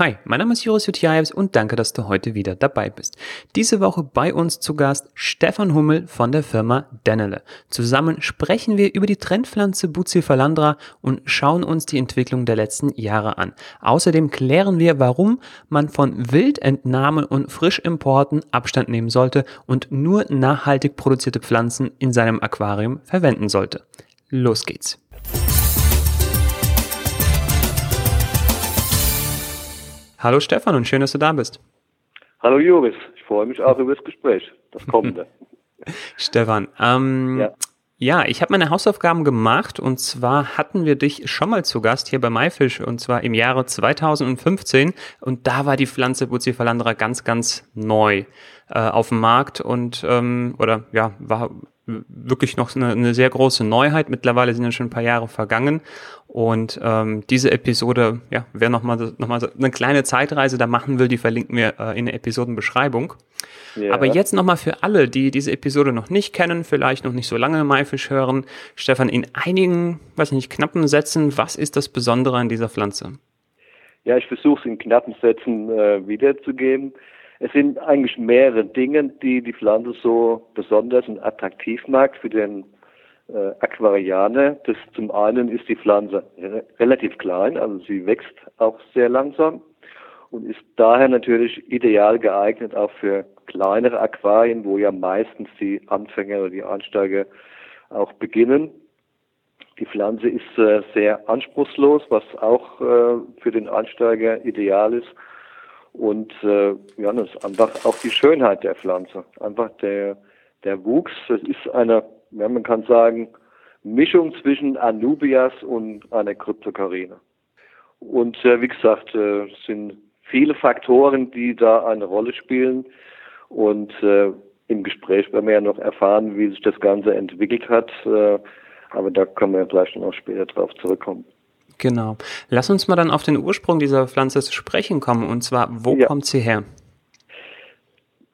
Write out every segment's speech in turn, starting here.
Hi, mein Name ist Joris Jutjaevs und danke, dass du heute wieder dabei bist. Diese Woche bei uns zu Gast Stefan Hummel von der Firma Denele. Zusammen sprechen wir über die Trendpflanze Bucephalandra und schauen uns die Entwicklung der letzten Jahre an. Außerdem klären wir, warum man von Wildentnahmen und Frischimporten Abstand nehmen sollte und nur nachhaltig produzierte Pflanzen in seinem Aquarium verwenden sollte. Los geht's. Hallo Stefan und schön, dass du da bist. Hallo Joris, ich freue mich auch über das Gespräch, das kommende. Stefan, ähm, ja. ja ich habe meine Hausaufgaben gemacht und zwar hatten wir dich schon mal zu Gast hier bei MyFish und zwar im Jahre 2015 und da war die Pflanze Bucephalandra ganz, ganz neu äh, auf dem Markt und ähm, oder ja, war wirklich noch eine, eine, sehr große Neuheit. Mittlerweile sind ja schon ein paar Jahre vergangen und ähm, diese Episode, ja, wer nochmal noch mal eine kleine Zeitreise da machen will, die verlinken wir äh, in der Episodenbeschreibung. Ja. Aber jetzt nochmal für alle, die diese Episode noch nicht kennen, vielleicht noch nicht so lange Maifisch hören, Stefan, in einigen, weiß nicht, knappen Sätzen, was ist das Besondere an dieser Pflanze? Ja, ich versuche es in knappen Sätzen äh, wiederzugeben. Es sind eigentlich mehrere Dinge, die die Pflanze so besonders und attraktiv macht für den äh, Aquarianer. Das zum einen ist die Pflanze re relativ klein, also sie wächst auch sehr langsam und ist daher natürlich ideal geeignet auch für kleinere Aquarien, wo ja meistens die Anfänger oder die Einsteiger auch beginnen. Die Pflanze ist äh, sehr anspruchslos, was auch äh, für den Einsteiger ideal ist. Und äh, ja, das ist einfach auch die Schönheit der Pflanze. Einfach der, der Wuchs. Das ist eine, ja, man kann sagen, Mischung zwischen Anubias und einer Kryptokarine. Und äh, wie gesagt, äh, es sind viele Faktoren, die da eine Rolle spielen. Und äh, im Gespräch werden wir ja noch erfahren, wie sich das Ganze entwickelt hat. Äh, aber da können wir vielleicht noch später drauf zurückkommen. Genau. Lass uns mal dann auf den Ursprung dieser Pflanze zu sprechen kommen. Und zwar, wo ja. kommt sie her?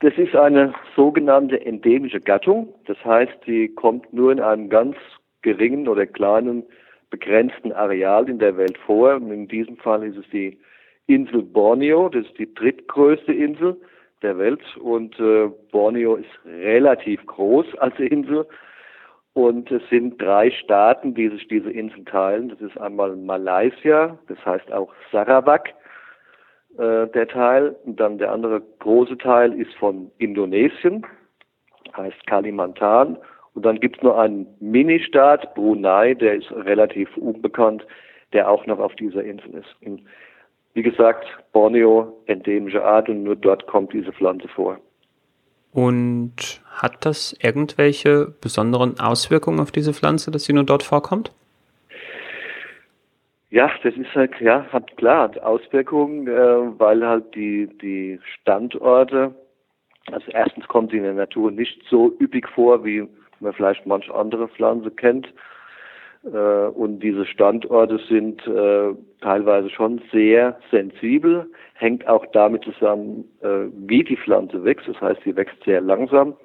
Das ist eine sogenannte endemische Gattung. Das heißt, die kommt nur in einem ganz geringen oder kleinen begrenzten Areal in der Welt vor. Und in diesem Fall ist es die Insel Borneo. Das ist die drittgrößte Insel der Welt. Und äh, Borneo ist relativ groß als Insel. Und es sind drei Staaten, die sich diese Insel teilen. Das ist einmal Malaysia, das heißt auch Sarawak, äh, der Teil. Und dann der andere große Teil ist von Indonesien, heißt Kalimantan. Und dann gibt es noch einen Ministaat, Brunei, der ist relativ unbekannt, der auch noch auf dieser Insel ist. Und wie gesagt, Borneo, endemische Art und nur dort kommt diese Pflanze vor. Und hat das irgendwelche besonderen Auswirkungen auf diese Pflanze, dass sie nur dort vorkommt? Ja, das ist halt, ja, hat klar Auswirkungen, äh, weil halt die, die Standorte, also erstens kommt sie in der Natur nicht so üppig vor, wie man vielleicht manche andere Pflanze kennt. Äh, und diese Standorte sind äh, teilweise schon sehr sensibel, hängt auch damit zusammen, äh, wie die Pflanze wächst. Das heißt, sie wächst sehr langsam.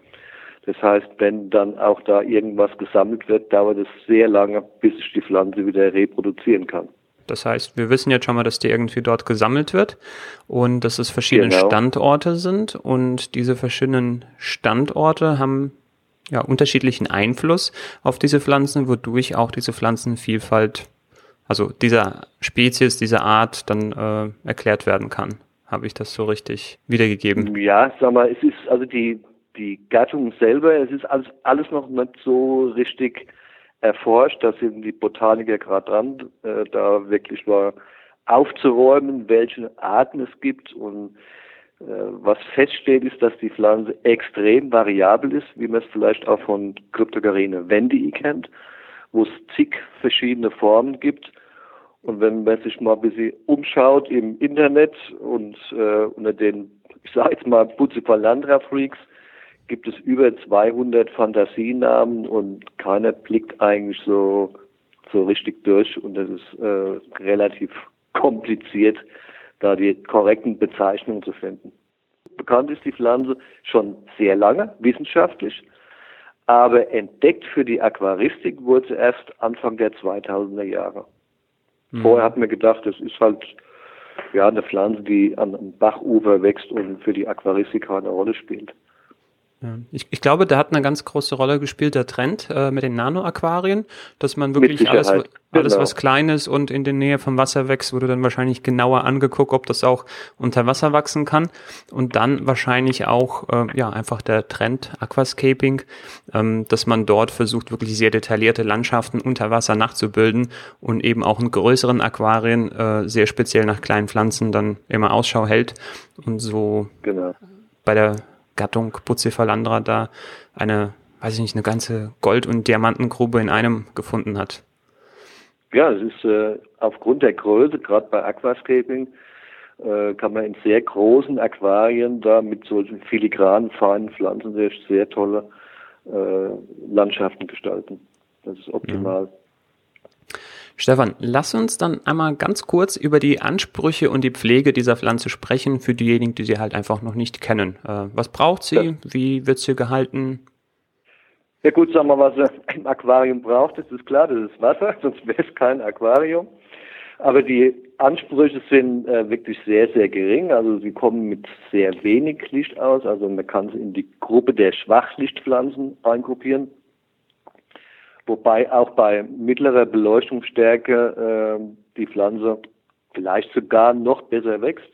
Das heißt, wenn dann auch da irgendwas gesammelt wird, dauert es sehr lange, bis sich die Pflanze wieder reproduzieren kann. Das heißt, wir wissen jetzt schon mal, dass die irgendwie dort gesammelt wird und dass es verschiedene genau. Standorte sind und diese verschiedenen Standorte haben ja, unterschiedlichen Einfluss auf diese Pflanzen, wodurch auch diese Pflanzenvielfalt, also dieser Spezies, dieser Art dann äh, erklärt werden kann. Habe ich das so richtig wiedergegeben? Ja, sag mal, es ist also die, die Gattung selber, es ist alles, alles noch nicht so richtig erforscht. Da sind die Botaniker gerade dran, äh, da wirklich mal aufzuräumen, welche Arten es gibt und äh, was feststeht, ist, dass die Pflanze extrem variabel ist, wie man es vielleicht auch von Cryptogarine wendii kennt, wo es zig verschiedene Formen gibt. Und wenn man sich mal ein bisschen umschaut im Internet und äh, unter den, ich sage jetzt mal, Bucephalandra-Freaks, gibt es über 200 Fantasienamen und keiner blickt eigentlich so, so richtig durch und das ist äh, relativ kompliziert, da die korrekten Bezeichnungen zu finden. bekannt ist die Pflanze schon sehr lange, wissenschaftlich. Aber entdeckt für die Aquaristik wurde sie erst Anfang der 2000er Jahre. Mhm. Vorher hat man gedacht, das ist halt ja eine Pflanze, die an einem Bachufer wächst und für die Aquaristik keine Rolle spielt. Ja. Ich, ich glaube, da hat eine ganz große Rolle gespielt der Trend äh, mit den Nano-Aquarien, dass man wirklich alles, alles genau. was Kleines und in der Nähe vom Wasser wächst, wurde dann wahrscheinlich genauer angeguckt, ob das auch unter Wasser wachsen kann. Und dann wahrscheinlich auch äh, ja einfach der Trend Aquascaping, ähm, dass man dort versucht, wirklich sehr detaillierte Landschaften unter Wasser nachzubilden und eben auch in größeren Aquarien äh, sehr speziell nach kleinen Pflanzen dann immer Ausschau hält und so genau. bei der Gattung Bucephalandra da eine, weiß ich nicht, eine ganze Gold- und Diamantengrube in einem gefunden hat. Ja, es ist äh, aufgrund der Größe, gerade bei Aquascaping, äh, kann man in sehr großen Aquarien da mit solchen filigranen, feinen Pflanzen sehr, sehr tolle äh, Landschaften gestalten. Das ist optimal. Ja. Stefan, lass uns dann einmal ganz kurz über die Ansprüche und die Pflege dieser Pflanze sprechen für diejenigen, die sie halt einfach noch nicht kennen. Äh, was braucht sie? Wie wird sie gehalten? Ja gut, sagen wir, was sie im Aquarium braucht, das ist klar, das ist Wasser, sonst wäre es kein Aquarium. Aber die Ansprüche sind äh, wirklich sehr, sehr gering. Also sie kommen mit sehr wenig Licht aus. Also man kann sie in die Gruppe der Schwachlichtpflanzen eingruppieren wobei auch bei mittlerer Beleuchtungsstärke äh, die Pflanze vielleicht sogar noch besser wächst.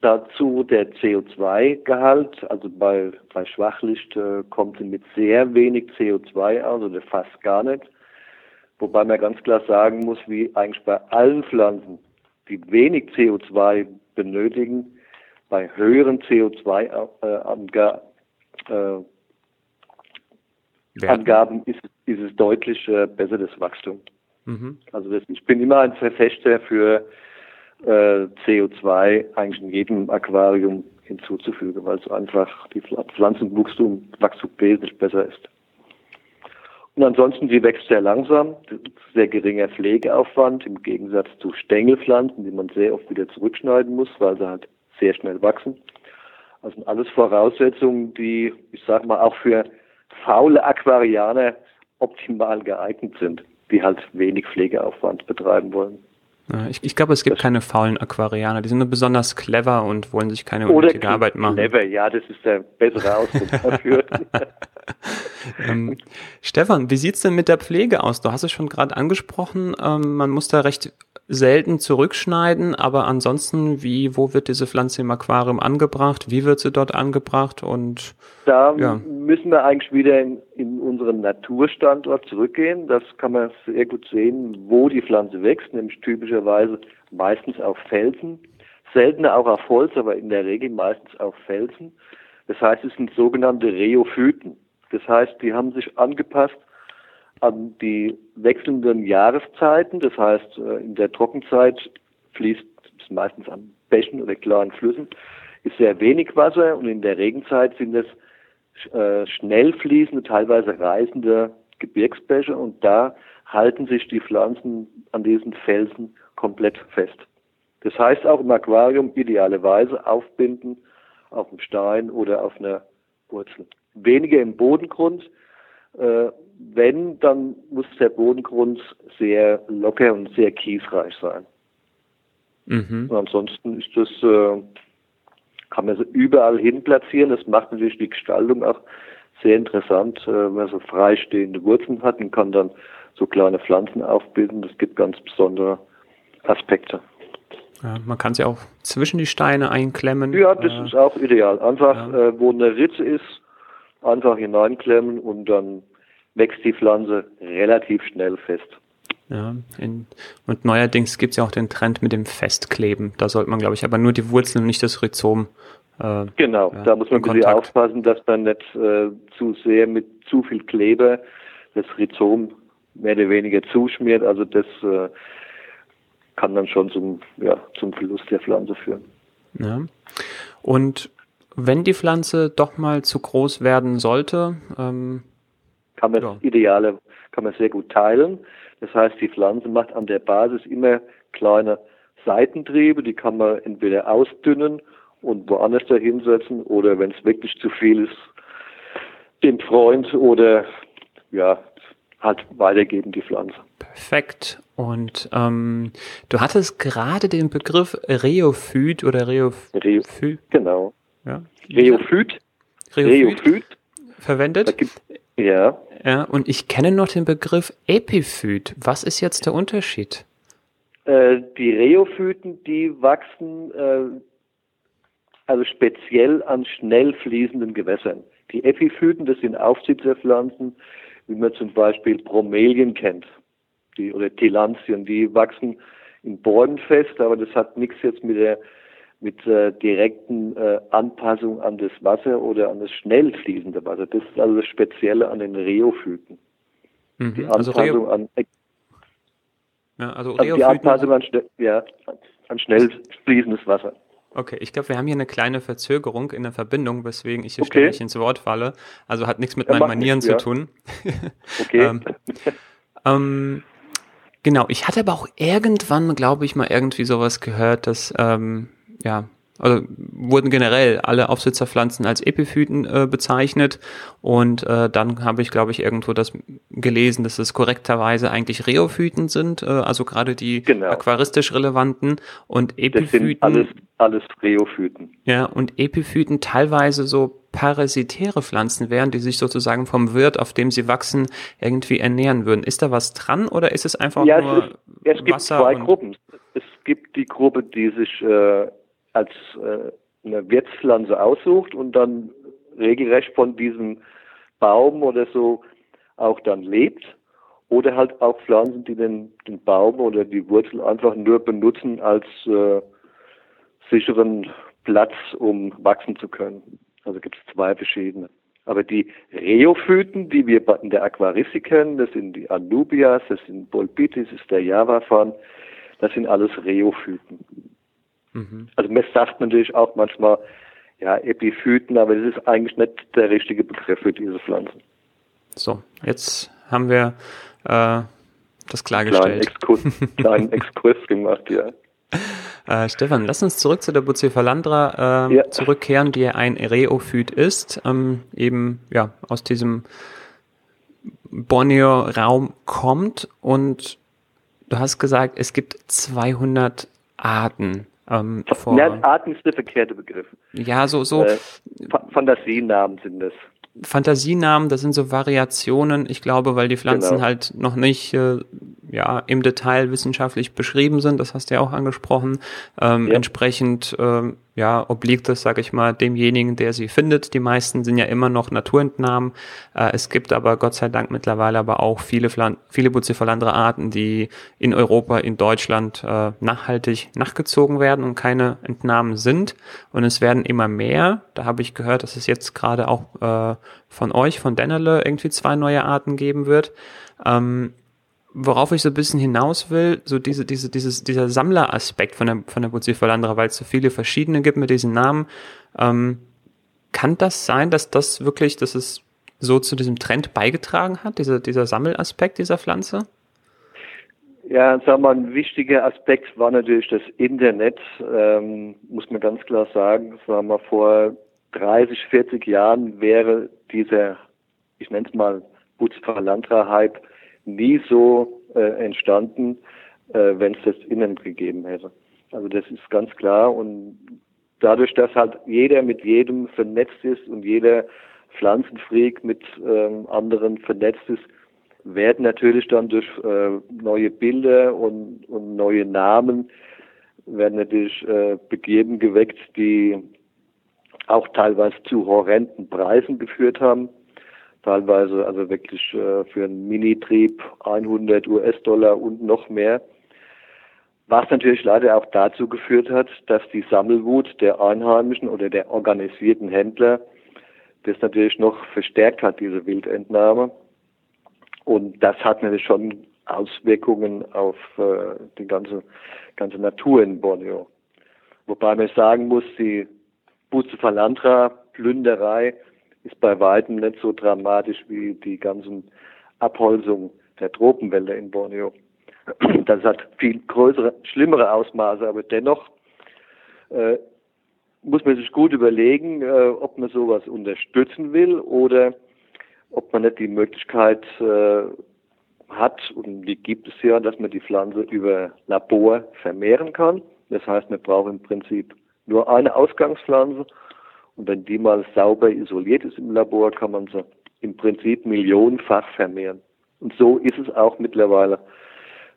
Dazu der CO2-Gehalt, also bei, bei Schwachlicht äh, kommt sie mit sehr wenig CO2 aus, oder fast gar nicht. Wobei man ganz klar sagen muss, wie eigentlich bei allen Pflanzen, die wenig CO2 benötigen, bei höheren CO2-Angaben äh, Angaben ist, ist es deutlich äh, besseres Wachstum. Mhm. Also das, ich bin immer ein Verfechter für äh, CO2 eigentlich in jedem Aquarium hinzuzufügen, weil es einfach die Pflanzenwachstum Wachstum wesentlich besser ist. Und ansonsten, die wächst sehr langsam, sehr geringer Pflegeaufwand im Gegensatz zu Stängelpflanzen, die man sehr oft wieder zurückschneiden muss, weil sie halt sehr schnell wachsen. Also alles Voraussetzungen, die, ich sag mal, auch für faule Aquarianer optimal geeignet sind, die halt wenig Pflegeaufwand betreiben wollen. Ich, ich glaube, es gibt das keine faulen Aquarianer. Die sind nur besonders clever und wollen sich keine unnötige Arbeit machen. Clever, ja, das ist der bessere Ausdruck dafür. ähm, Stefan, wie sieht's denn mit der Pflege aus? Du hast es schon gerade angesprochen. Ähm, man muss da recht selten zurückschneiden, aber ansonsten, wie, wo wird diese Pflanze im Aquarium angebracht? Wie wird sie dort angebracht? Und da ja. müssen wir eigentlich wieder in, in unseren Naturstandort zurückgehen. Das kann man sehr gut sehen, wo die Pflanze wächst, nämlich typischerweise meistens auf Felsen, seltener auch auf Holz, aber in der Regel meistens auf Felsen. Das heißt, es sind sogenannte Rheophyten. Das heißt, die haben sich angepasst an die wechselnden Jahreszeiten. Das heißt, äh, in der Trockenzeit fließt es meistens an Bächen oder klaren Flüssen, ist sehr wenig Wasser und in der Regenzeit sind es äh, schnell fließende, teilweise reißende Gebirgsbäche und da halten sich die Pflanzen an diesen Felsen komplett fest. Das heißt auch im Aquarium idealerweise aufbinden auf dem Stein oder auf einer Wurzel. Weniger im Bodengrund, wenn, dann muss der Bodengrund sehr locker und sehr kiesreich sein. Mhm. Ansonsten ist das, äh, kann man so überall hin platzieren. Das macht natürlich die Gestaltung auch sehr interessant, äh, wenn man so freistehende Wurzeln hat und kann dann so kleine Pflanzen aufbilden. Das gibt ganz besondere Aspekte. Ja, man kann sie auch zwischen die Steine einklemmen. Ja, das äh, ist auch ideal. Einfach, ja. äh, wo eine Ritze ist, einfach hineinklemmen und dann wächst die Pflanze relativ schnell fest. Ja, in, und neuerdings gibt es ja auch den Trend mit dem Festkleben. Da sollte man, glaube ich, aber nur die Wurzeln und nicht das Rhizom. Äh, genau, ja, da muss man ein bisschen aufpassen, dass man nicht äh, zu sehr mit zu viel Kleber das Rhizom mehr oder weniger zuschmiert. Also das äh, kann dann schon zum, ja, zum Verlust der Pflanze führen. Ja. Und wenn die Pflanze doch mal zu groß werden sollte, ähm, kann man ja. ideale, kann man sehr gut teilen. Das heißt, die Pflanze macht an der Basis immer kleine Seitentriebe, die kann man entweder ausdünnen und woanders da hinsetzen oder wenn es wirklich zu viel ist, dem Freund oder ja, halt weitergeben die Pflanze. Perfekt. Und ähm, du hattest gerade den Begriff Reophyt oder Reophyt. Reophyt. Genau. Ja. Reophyt. Reophyt. Reophyt. Verwendet. Ja. Ja, und ich kenne noch den Begriff Epiphyt. Was ist jetzt der Unterschied? Äh, die Reophyten, die wachsen äh, also speziell an schnell fließenden Gewässern. Die Epiphyten, das sind Aufsitzerpflanzen, wie man zum Beispiel Bromelien kennt, die, oder Tillandien, die wachsen in Bäumen fest, aber das hat nichts jetzt mit der mit äh, direkten äh, Anpassung an das Wasser oder an das schnell fließende Wasser. Das ist also das Spezielle an den Reophyten. Mhm. Die also Anpassung also an ja, also, also die Anpassung an, ja, an schnell fließendes Wasser. Okay, ich glaube, wir haben hier eine kleine Verzögerung in der Verbindung, weswegen ich hier okay. ständig ins Wort falle. Also hat nichts mit ja, meinen Manieren nicht, zu ja. tun. Okay. ähm, ähm, genau, ich hatte aber auch irgendwann, glaube ich, mal irgendwie sowas gehört, dass ähm, ja, also wurden generell alle Aufsitzerpflanzen als Epiphyten äh, bezeichnet und äh, dann habe ich, glaube ich, irgendwo das gelesen, dass es korrekterweise eigentlich Reophyten sind, äh, also gerade die genau. aquaristisch relevanten und Epiphyten. Alles, alles Reophyten. Ja, und Epiphyten teilweise so parasitäre Pflanzen wären, die sich sozusagen vom Wirt, auf dem sie wachsen, irgendwie ernähren würden. Ist da was dran oder ist es einfach ja, nur es, ist, es gibt Wasser zwei Gruppen. Es gibt die Gruppe, die sich äh, als äh, eine Wirtspflanze aussucht und dann regelrecht von diesem Baum oder so auch dann lebt. Oder halt auch Pflanzen, die den, den Baum oder die Wurzel einfach nur benutzen als äh, sicheren Platz, um wachsen zu können. Also gibt es zwei verschiedene. Aber die Reophyten, die wir in der Aquaristik kennen, das sind die Anubias, das sind Bolbitis, das ist der Java-Fan, das sind alles Reophyten. Mhm. Also man sagt natürlich auch manchmal, ja, Epiphyten, aber das ist eigentlich nicht der richtige Begriff für diese Pflanzen. So, jetzt haben wir äh, das klargestellt. Kleinen Exkurs, kleinen Exkurs gemacht, ja. Äh, Stefan, lass uns zurück zu der Bucephalandra äh, ja. zurückkehren, die ein Reophyt ist, ähm, eben ja aus diesem Borneo-Raum kommt und du hast gesagt, es gibt 200 Arten. Ähm, vor, ja, Arten ist der verkehrte Begriff. Ja, so, so. Äh, Fantasienamen sind das. Fantasienamen, das sind so Variationen, ich glaube, weil die Pflanzen genau. halt noch nicht äh, ja, im Detail wissenschaftlich beschrieben sind, das hast du ja auch angesprochen. Ähm, ja. Entsprechend ähm, ja, obliegt es, sage ich mal, demjenigen, der sie findet. Die meisten sind ja immer noch Naturentnahmen. Äh, es gibt aber Gott sei Dank mittlerweile aber auch viele, viele Bucephalandra Arten, die in Europa, in Deutschland äh, nachhaltig nachgezogen werden und keine Entnahmen sind. Und es werden immer mehr. Da habe ich gehört, dass es jetzt gerade auch äh, von euch, von Dennerle, irgendwie zwei neue Arten geben wird. Ähm, worauf ich so ein bisschen hinaus will, so diese, diese, dieses, dieser Sammleraspekt von der, von der Bucephalandra, weil es so viele verschiedene gibt mit diesen Namen. Ähm, kann das sein, dass das wirklich, dass es so zu diesem Trend beigetragen hat, dieser, dieser Sammelaspekt dieser Pflanze? Ja, wir mal, ein wichtiger Aspekt war natürlich das Internet, ähm, muss man ganz klar sagen. Sagen wir vor 30, 40 Jahren wäre dieser, ich nenne es mal, Bucephalandra-Hype nie so äh, entstanden, äh, wenn es das innen gegeben hätte. Also das ist ganz klar und dadurch, dass halt jeder mit jedem vernetzt ist und jeder Pflanzenfreak mit ähm, anderen vernetzt ist, werden natürlich dann durch äh, neue Bilder und, und neue Namen werden natürlich äh, Begierden geweckt, die auch teilweise zu horrenden Preisen geführt haben teilweise also wirklich äh, für einen Minitrieb 100 US-Dollar und noch mehr. Was natürlich leider auch dazu geführt hat, dass die Sammelwut der Einheimischen oder der organisierten Händler das natürlich noch verstärkt hat, diese Wildentnahme. Und das hat natürlich schon Auswirkungen auf äh, die ganze, ganze Natur in Borneo. Wobei man sagen muss, die Bucephalandra-Plünderei ist bei weitem nicht so dramatisch wie die ganzen Abholzungen der Tropenwälder in Borneo. Das hat viel größere, schlimmere Ausmaße, aber dennoch äh, muss man sich gut überlegen, äh, ob man sowas unterstützen will oder ob man nicht die Möglichkeit äh, hat und die gibt es ja, dass man die Pflanze über Labor vermehren kann. Das heißt, man braucht im Prinzip nur eine Ausgangspflanze und wenn die mal sauber isoliert ist im Labor, kann man sie im Prinzip millionenfach vermehren. Und so ist es auch mittlerweile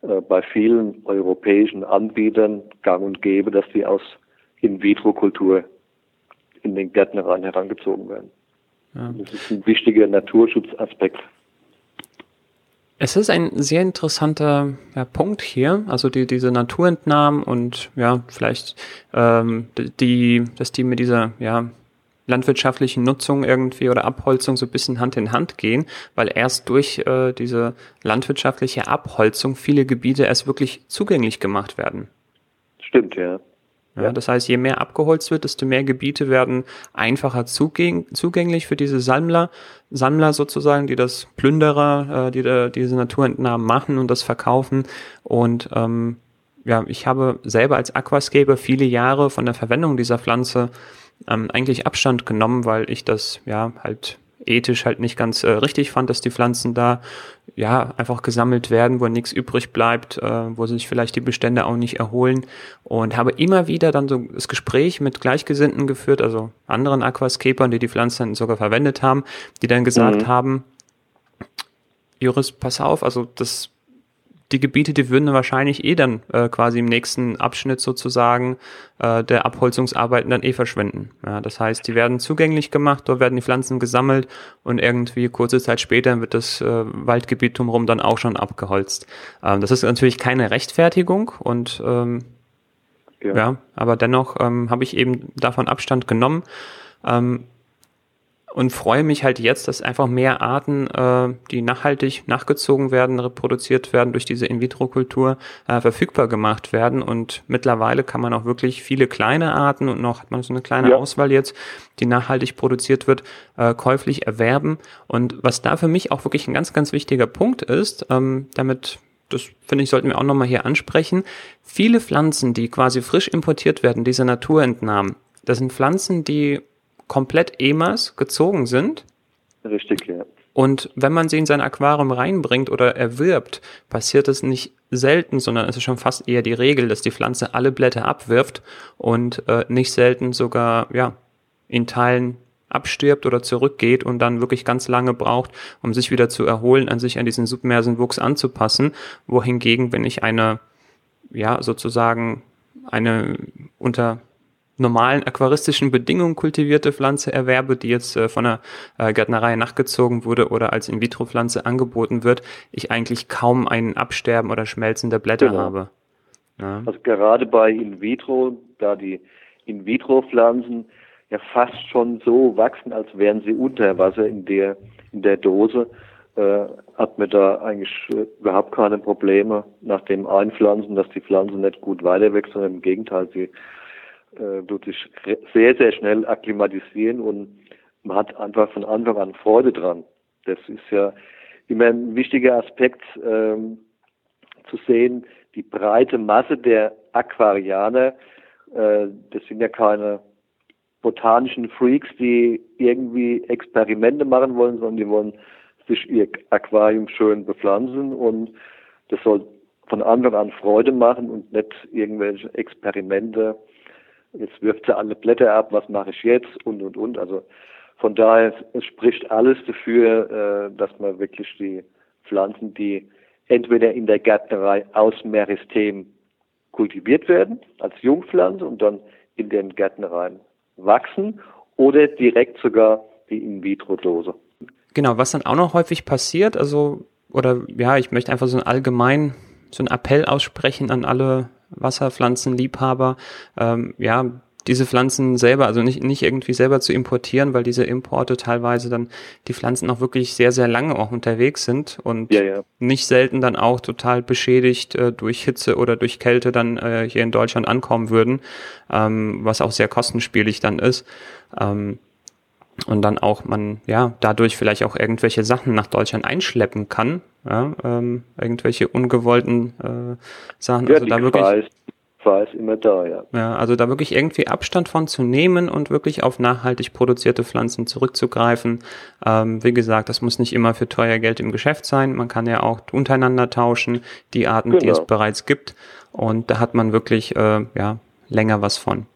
äh, bei vielen europäischen Anbietern gang und gäbe, dass die aus In-vitro-Kultur in den Gärtnereien herangezogen werden. Ja. Das ist ein wichtiger Naturschutzaspekt. Es ist ein sehr interessanter ja, Punkt hier, also die, diese Naturentnahmen und ja, vielleicht ähm, die, dass die mit dieser ja, landwirtschaftlichen Nutzung irgendwie oder Abholzung so ein bisschen Hand in Hand gehen, weil erst durch äh, diese landwirtschaftliche Abholzung viele Gebiete erst wirklich zugänglich gemacht werden. Stimmt, ja. Ja, das heißt, je mehr abgeholzt wird, desto mehr Gebiete werden einfacher zugäng zugänglich für diese Sammler, Sammler sozusagen, die das Plünderer, äh, die da diese Naturentnahmen machen und das verkaufen. Und ähm, ja, ich habe selber als Aquascaper viele Jahre von der Verwendung dieser Pflanze ähm, eigentlich Abstand genommen, weil ich das ja halt ethisch halt nicht ganz äh, richtig fand, dass die Pflanzen da ja einfach gesammelt werden, wo nichts übrig bleibt, äh, wo sich vielleicht die Bestände auch nicht erholen und habe immer wieder dann so das Gespräch mit Gleichgesinnten geführt, also anderen Aquascapern, die die Pflanzen sogar verwendet haben, die dann gesagt mhm. haben, Juris, pass auf, also das die Gebiete, die würden wahrscheinlich eh dann äh, quasi im nächsten Abschnitt sozusagen äh, der Abholzungsarbeiten dann eh verschwinden. Ja, das heißt, die werden zugänglich gemacht, dort werden die Pflanzen gesammelt und irgendwie kurze Zeit später wird das äh, Waldgebiet drumherum dann auch schon abgeholzt. Ähm, das ist natürlich keine Rechtfertigung und ähm, ja. ja aber dennoch ähm, habe ich eben davon Abstand genommen. Ähm, und freue mich halt jetzt, dass einfach mehr Arten, äh, die nachhaltig nachgezogen werden, reproduziert werden durch diese In-vitro-Kultur, äh, verfügbar gemacht werden. Und mittlerweile kann man auch wirklich viele kleine Arten und noch hat man so eine kleine ja. Auswahl jetzt, die nachhaltig produziert wird, äh, käuflich erwerben. Und was da für mich auch wirklich ein ganz, ganz wichtiger Punkt ist, ähm, damit das finde ich, sollten wir auch nochmal hier ansprechen. Viele Pflanzen, die quasi frisch importiert werden, diese Naturentnahmen, das sind Pflanzen, die komplett EMAs gezogen sind. Richtig, ja. Und wenn man sie in sein Aquarium reinbringt oder erwirbt, passiert es nicht selten, sondern es ist schon fast eher die Regel, dass die Pflanze alle Blätter abwirft und äh, nicht selten sogar ja in Teilen abstirbt oder zurückgeht und dann wirklich ganz lange braucht, um sich wieder zu erholen, an sich an diesen submersen Wuchs anzupassen. Wohingegen, wenn ich eine ja sozusagen eine unter normalen aquaristischen Bedingungen kultivierte Pflanze erwerbe, die jetzt äh, von der äh, Gärtnerei nachgezogen wurde oder als In-vitro-Pflanze angeboten wird, ich eigentlich kaum ein Absterben oder Schmelzen der Blätter genau. habe. Ja. Also gerade bei In-vitro, da die In-vitro-Pflanzen ja fast schon so wachsen, als wären sie unter Wasser in der, in der Dose, äh, hat man da eigentlich überhaupt keine Probleme nach dem Einpflanzen, dass die Pflanze nicht gut weiterwächst, sondern im Gegenteil, sie äh, tut sich sehr, sehr schnell akklimatisieren und man hat einfach von Anfang an Freude dran. Das ist ja immer ein wichtiger Aspekt ähm, zu sehen, die breite Masse der Aquarianer, äh, das sind ja keine botanischen Freaks, die irgendwie Experimente machen wollen, sondern die wollen sich ihr Aquarium schön bepflanzen und das soll von Anfang an Freude machen und nicht irgendwelche Experimente jetzt wirft sie alle Blätter ab, was mache ich jetzt und und und. Also von daher es spricht alles dafür, äh, dass man wirklich die Pflanzen, die entweder in der Gärtnerei aus Meristem kultiviert werden als Jungpflanze und dann in den Gärtnereien wachsen oder direkt sogar die In-vitro-Dose. Genau, was dann auch noch häufig passiert, also oder ja, ich möchte einfach so ein allgemein so einen Appell aussprechen an alle Wasserpflanzenliebhaber, ähm, ja, diese Pflanzen selber, also nicht, nicht irgendwie selber zu importieren, weil diese Importe teilweise dann die Pflanzen auch wirklich sehr, sehr lange auch unterwegs sind und ja, ja. nicht selten dann auch total beschädigt äh, durch Hitze oder durch Kälte dann äh, hier in Deutschland ankommen würden, ähm, was auch sehr kostenspielig dann ist. Ähm, und dann auch man ja dadurch vielleicht auch irgendwelche Sachen nach Deutschland einschleppen kann, ja, ähm, irgendwelche ungewollten äh, Sachen. Ja, also da wirklich. Ist, war es immer da, ja. Ja, also da wirklich irgendwie Abstand von zu nehmen und wirklich auf nachhaltig produzierte Pflanzen zurückzugreifen. Ähm, wie gesagt, das muss nicht immer für teuer Geld im Geschäft sein. Man kann ja auch untereinander tauschen, die Arten, genau. die es genau. bereits gibt. Und da hat man wirklich äh, ja, länger was von.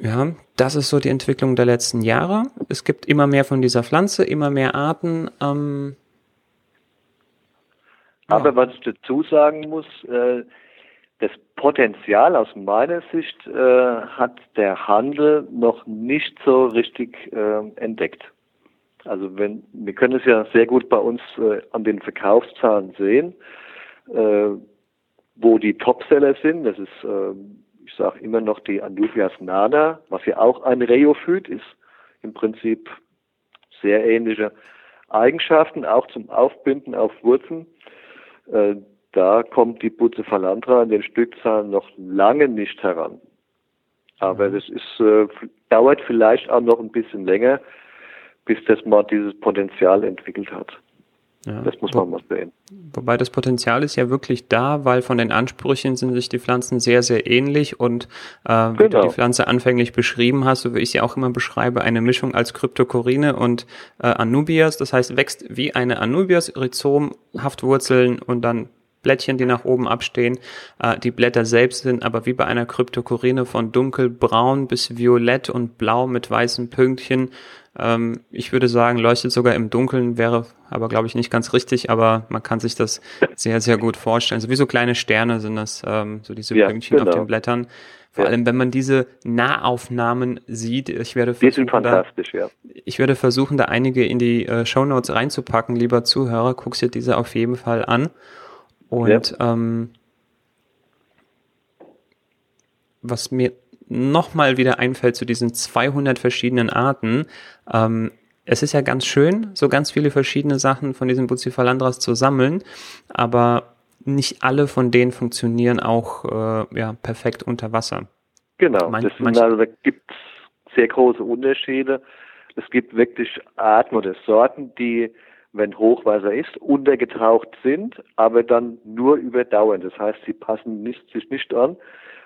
Ja. Ja, das ist so die Entwicklung der letzten Jahre. Es gibt immer mehr von dieser Pflanze, immer mehr Arten. Ähm, aber was ich dazu sagen muss, äh, das Potenzial aus meiner Sicht äh, hat der Handel noch nicht so richtig äh, entdeckt. Also wenn wir können es ja sehr gut bei uns an den Verkaufszahlen sehen, wo die Topseller sind. Das ist, äh, ich sage immer noch die Anubias nana, was ja auch ein Reophyt ist. Im Prinzip sehr ähnliche Eigenschaften, auch zum Aufbinden auf Wurzeln. Äh, da kommt die Bucephalandra in den Stückzahlen noch lange nicht heran. Aber mhm. das ist, äh, dauert vielleicht auch noch ein bisschen länger, bis das mal dieses Potenzial entwickelt hat. Ja. Das muss man mal sehen. Wobei das Potenzial ist ja wirklich da, weil von den Ansprüchen sind sich die Pflanzen sehr, sehr ähnlich und äh, genau. wie du genau. die Pflanze anfänglich beschrieben hast, so wie ich sie auch immer beschreibe, eine Mischung als Kryptokorine und äh, Anubias. Das heißt, wächst wie eine Anubias, Rhizom, Haftwurzeln und dann Blättchen, die nach oben abstehen. Äh, die Blätter selbst sind aber wie bei einer Kryptokorine von dunkelbraun bis violett und blau mit weißen Pünktchen. Ähm, ich würde sagen, leuchtet sogar im Dunkeln, wäre aber, glaube ich, nicht ganz richtig, aber man kann sich das sehr, sehr gut vorstellen. So wie so kleine Sterne sind das, ähm, so diese ja, Pünktchen genau. auf den Blättern. Vor allem, wenn man diese Nahaufnahmen sieht, ich werde versuchen, da, ja. ich werde versuchen, da einige in die äh, Show Notes reinzupacken, lieber Zuhörer, guckst dir diese auf jeden Fall an. Und ja. ähm, was mir nochmal wieder einfällt zu diesen 200 verschiedenen Arten, ähm, es ist ja ganz schön, so ganz viele verschiedene Sachen von diesen Bucephalandras zu sammeln, aber nicht alle von denen funktionieren auch äh, ja, perfekt unter Wasser. Genau, Man, das also, da gibt sehr große Unterschiede. Es gibt wirklich Arten oder Sorten, die wenn Hochwasser ist, untergetaucht sind, aber dann nur überdauern. Das heißt, sie passen nicht, sich nicht an.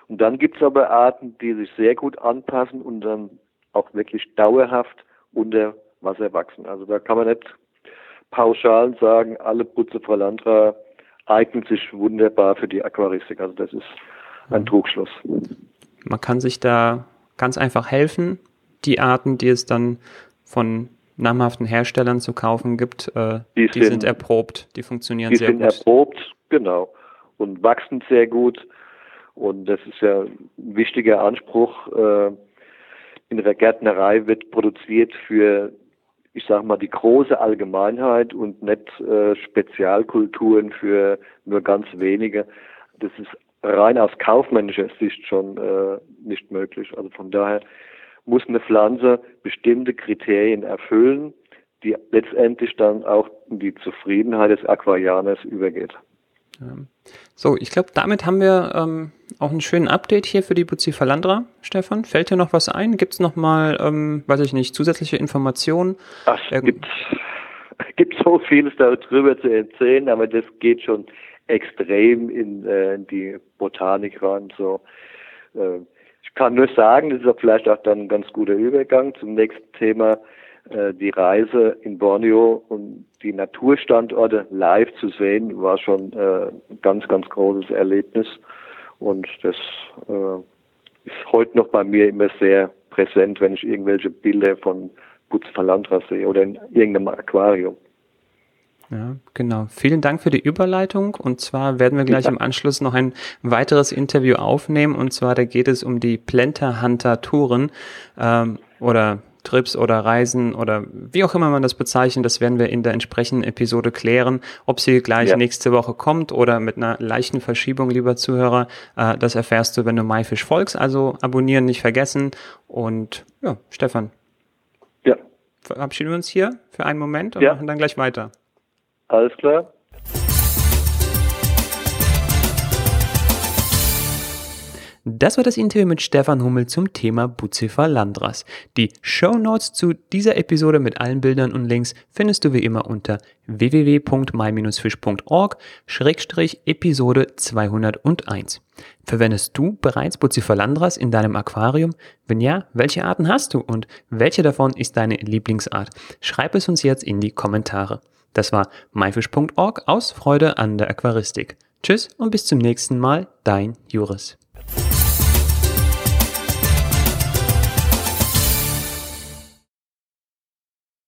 Und dann gibt es aber Arten, die sich sehr gut anpassen und dann auch wirklich dauerhaft unter Wasser wachsen. Also da kann man nicht pauschal sagen, alle Bucephalandra eignen sich wunderbar für die Aquaristik. Also das ist ein Trugschluss. Man kann sich da ganz einfach helfen. Die Arten, die es dann von namhaften Herstellern zu kaufen gibt, äh, die, die sind, sind, erprobt, die funktionieren die sehr gut. Die sind erprobt, genau, und wachsen sehr gut. Und das ist ja ein wichtiger Anspruch. Äh, in der Gärtnerei wird produziert für, ich sag mal, die große Allgemeinheit und nicht äh, Spezialkulturen für nur ganz wenige. Das ist rein aus kaufmännischer Sicht schon äh, nicht möglich. Also von daher muss eine Pflanze bestimmte Kriterien erfüllen, die letztendlich dann auch in die Zufriedenheit des Aquarianers übergeht. So, ich glaube, damit haben wir ähm, auch einen schönen Update hier für die Bucephalandra, Stefan. Fällt dir noch was ein? Gibt es noch mal, ähm, weiß ich nicht, zusätzliche Informationen? Ach, es gibt, gibt so vieles darüber zu erzählen, aber das geht schon extrem in, äh, in die Botanik rein. So, äh, kann nur sagen, das ist auch vielleicht auch dann ein ganz guter Übergang zum nächsten Thema, äh, die Reise in Borneo und die Naturstandorte live zu sehen, war schon äh, ein ganz, ganz großes Erlebnis. Und das äh, ist heute noch bei mir immer sehr präsent, wenn ich irgendwelche Bilder von Butzfalandra sehe oder in irgendeinem Aquarium. Ja, genau. Vielen Dank für die Überleitung. Und zwar werden wir gleich im Anschluss noch ein weiteres Interview aufnehmen. Und zwar da geht es um die Plenter Hunter Touren ähm, oder Trips oder Reisen oder wie auch immer man das bezeichnet. Das werden wir in der entsprechenden Episode klären. Ob sie gleich ja. nächste Woche kommt oder mit einer leichten Verschiebung, lieber Zuhörer, äh, das erfährst du, wenn du MyFish folgst. Also abonnieren nicht vergessen. Und ja, Stefan. Ja. Verabschieden wir uns hier für einen Moment und ja. machen dann gleich weiter. Alles klar. Das war das Interview mit Stefan Hummel zum Thema Bucephal landras. Die Show Notes zu dieser Episode mit allen Bildern und Links findest du wie immer unter www.my-fish.org-episode 201. Verwendest du bereits Bucephal landras in deinem Aquarium? Wenn ja, welche Arten hast du und welche davon ist deine Lieblingsart? Schreib es uns jetzt in die Kommentare. Das war myfish.org aus Freude an der Aquaristik. Tschüss und bis zum nächsten Mal, dein Juris.